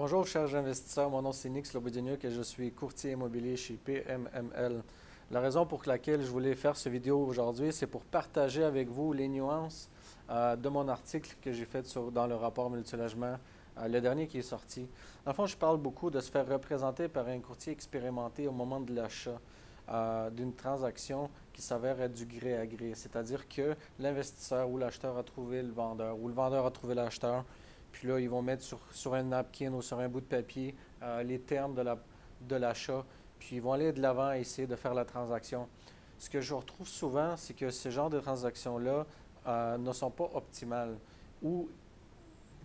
Bonjour, chers investisseurs. Mon nom c'est Nick Slobodeniuk et je suis courtier immobilier chez PMML. La raison pour laquelle je voulais faire cette vidéo aujourd'hui, c'est pour partager avec vous les nuances euh, de mon article que j'ai fait dans le rapport multilogement, euh, le dernier qui est sorti. En fond, je parle beaucoup de se faire représenter par un courtier expérimenté au moment de l'achat euh, d'une transaction qui s'avère être du gré à gré. C'est-à-dire que l'investisseur ou l'acheteur a trouvé le vendeur ou le vendeur a trouvé l'acheteur. Puis là, ils vont mettre sur, un napkin ou sur un bout de papier les termes de l'achat puis ils vont aller de l'avant et essayer de faire la transaction. Ce que je retrouve souvent, c'est que ce genre de transactions-là euh, ne sont pas optimales ou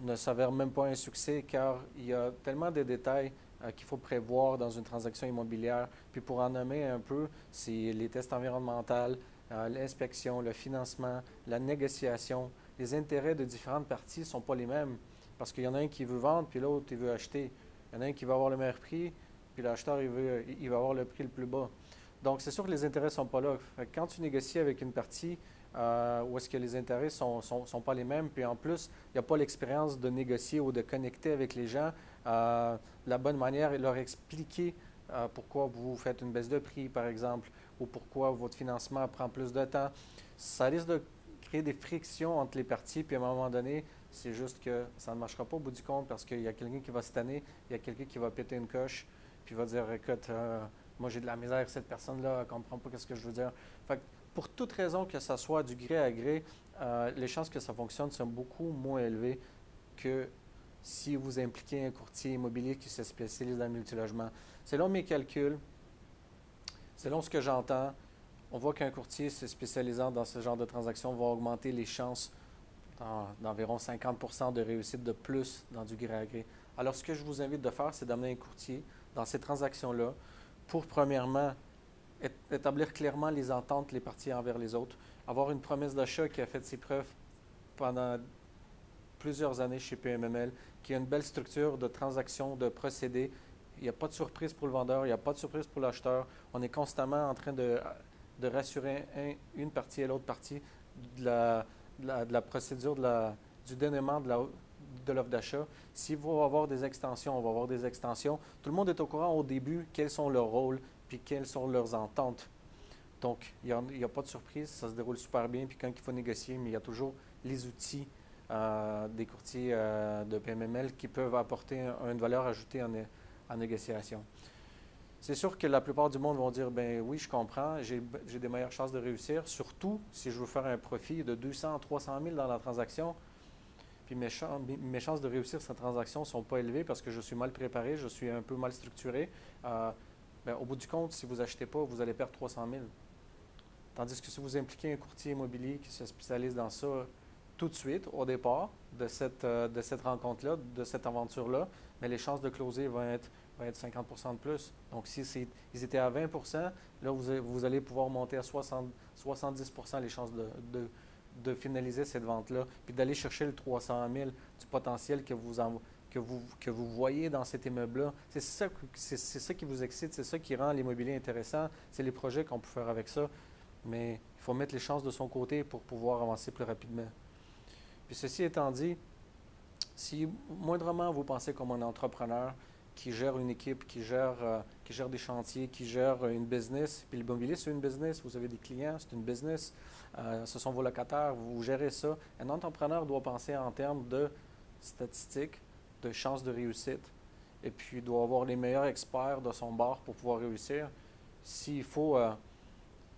ne s'avèrent même pas un succès car il y a tellement de détails euh, qu'il faut prévoir dans une transaction immobilière. Puis pour en nommer un peu, c'est les tests environnementaux, euh, l'inspection, le financement, la négociation. Les intérêts de différentes parties ne sont pas les mêmes parce qu'il y en a un qui veut vendre puis l'autre qui veut acheter. Il y en a un qui va avoir le meilleur prix, puis l'acheteur, il, veut, il va avoir le prix le plus bas. Donc, c'est sûr que les intérêts ne sont pas là. quand tu négocies avec une partie euh, où est-ce que les intérêts ne sont, sont, pas les mêmes, puis en plus, il n'y a pas l'expérience de négocier ou de connecter avec les gens, euh, la bonne manière de leur expliquer euh, pourquoi vous faites une baisse de prix, par exemple, ou pourquoi votre financement prend plus de temps. Ça risque de créer des frictions entre les parties, puis à un moment donné, c'est juste que ça ne marchera pas au bout du compte parce qu'il y a quelqu'un qui va se tanner, il y a quelqu'un qui va péter une coche puis va dire Écoute, euh, moi j'ai de la misère, cette personne-là ne comprend pas ce que je veux dire. Fait pour toute raison que ça soit du gré à gré, euh, les chances que ça fonctionne sont beaucoup moins élevées que si vous impliquez un courtier immobilier qui se spécialise dans le multilogement. Selon mes calculs, selon ce que j'entends, on voit qu'un courtier se spécialisant dans ce genre de transactions va augmenter les chances d'environ 50% de réussite de plus dans du gré à gré. Alors, ce que je vous invite de faire, c'est d'amener un courtier dans ces transactions-là pour, premièrement, établir clairement les ententes les parties envers les autres, avoir une promesse d'achat qui a fait ses preuves pendant plusieurs années chez PMML, qui a une belle structure de transactions, de procédés. Il n'y a pas de surprise pour le vendeur, il n'y a pas de surprise pour l'acheteur. On est constamment en train de, de rassurer une partie et l'autre partie de la, de la, procédure du dénouement de l'offre d'achat. S'il va avoir des extensions, on va avoir des extensions. Tout le monde est au courant au début quels sont leurs rôles puis quelles sont leurs ententes. Donc, il n'y a, pas de surprise, ça se déroule super bien. Puis quand il faut négocier, mais il y a toujours les outils euh, des courtiers euh, de PMML qui peuvent apporter une valeur ajoutée en négociation. C'est sûr que la plupart du monde vont dire ben oui, je comprends, j'ai des meilleures chances de réussir, surtout si je veux faire un profit de 200 à 300 000 dans la transaction puis mes, chances de réussir cette transaction ne sont pas élevées parce que je suis mal préparé, je suis un peu mal structuré. Euh, ben, au bout du compte, si vous n'achetez pas, vous allez perdre 300 000. Tandis que si vous impliquez un courtier immobilier qui se spécialise dans ça tout de suite, au départ de cette, euh, de cette rencontre-là, de cette aventure-là, mais les chances de closer vont être, vont être 50 de plus. Donc, si ils étaient à 20 là, vous, vous, allez pouvoir monter à 60, 70 les chances de, de finaliser cette vente-là, puis d'aller chercher le 300 000 du potentiel que vous, que vous, que vous voyez dans cet immeuble-là. C'est ça, c'est, ça qui vous excite, c'est ça qui rend l'immobilier intéressant, c'est les projets qu'on peut faire avec ça. Mais il faut mettre les chances de son côté pour pouvoir avancer plus rapidement. Puis ceci étant dit, si moindrement vous pensez comme un entrepreneur, qui gère une équipe, qui gère, euh, qui gère des chantiers, qui gère une business. Puis l'immobilier, c'est une business. Vous avez des clients, c'est une business. Euh, ce sont vos locataires, vous gérez ça. Un entrepreneur doit penser en termes de statistiques, de chances de réussite. Et puis, doit avoir les meilleurs experts de son bar pour pouvoir réussir. S'il faut, euh,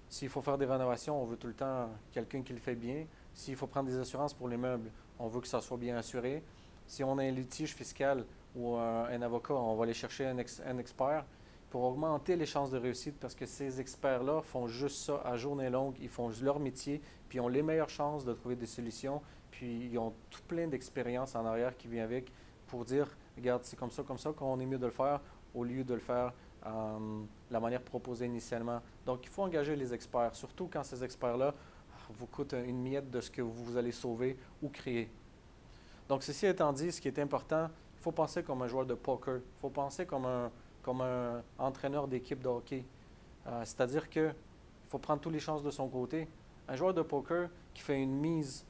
s'il faut faire des rénovations, on veut tout le temps quelqu'un qui le fait bien. S'il faut prendre des assurances pour les meubles, on veut que ça soit bien assuré. Si on a un litige fiscal, ou un, avocat, on va aller chercher un, expert pour augmenter les chances de réussite parce que ces experts-là font juste ça à journée longue, ils font leur métier, puis ils ont les meilleures chances de trouver des solutions, puis ils ont tout plein d'expérience en arrière qui vient avec pour dire, regarde, c'est comme ça, comme ça qu'on est mieux de le faire au lieu de le faire euh, la manière proposée initialement. Donc, il faut engager les experts, surtout quand ces experts-là vous coûtent une miette de ce que vous allez sauver ou créer. Donc, ceci étant dit, ce qui est important, faut penser comme un joueur de poker. Il faut penser comme un, comme un entraîneur d'équipe de hockey. Euh, c'est-à-dire qu'il faut prendre toutes les chances de son côté. Un joueur de poker qui fait une mise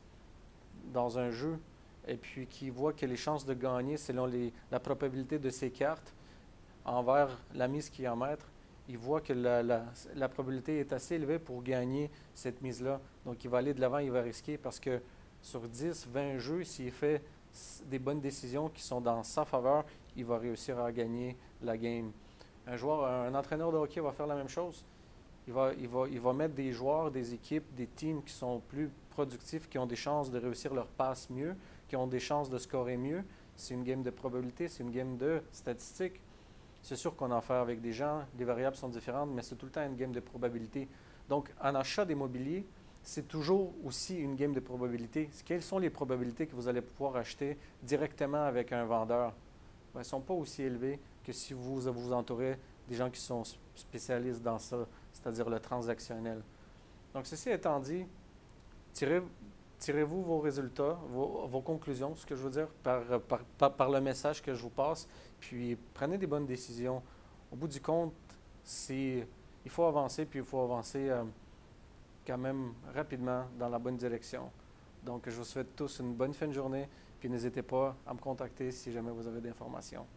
dans un jeu et puis qui voit que les chances de gagner selon les, la probabilité de ses cartes envers la mise qu'il en mettre, il voit que la, la, probabilité est assez élevée pour gagner cette mise-là. Donc, il va aller de l'avant, il va risquer parce que sur 10, 20 jeux, s'il fait des bonnes décisions qui sont dans sa faveur, il va réussir à gagner la game. Un joueur, un entraîneur de hockey va faire la même chose. Il va mettre des joueurs, des équipes, des teams qui sont plus productifs, qui ont des chances de réussir leur passe mieux, qui ont des chances de scorer mieux. C'est une game de probabilité, c'est une game de statistiques. C'est sûr qu'on en fait avec des gens, les variables sont différentes, mais c'est tout le temps une game de probabilité. Donc, en achat d'immobilier, c'est toujours aussi une game de probabilité. Quelles sont les probabilités que vous allez pouvoir acheter directement avec un vendeur? Ben, elles ne sont pas aussi élevées que si vous vous entourez des gens qui sont spécialistes dans ça, c'est-à-dire le transactionnel. Donc, ceci étant dit, tirez, tirez-vous vos résultats, vos, conclusions, ce que je veux dire, par, par, le message que je vous passe, puis prenez des bonnes décisions. Au bout du compte, il faut avancer, puis il faut avancer euh, quand même rapidement dans la bonne direction. Donc, je vous souhaite tous une bonne fin de journée, puis n'hésitez pas à me contacter si jamais vous avez des informations.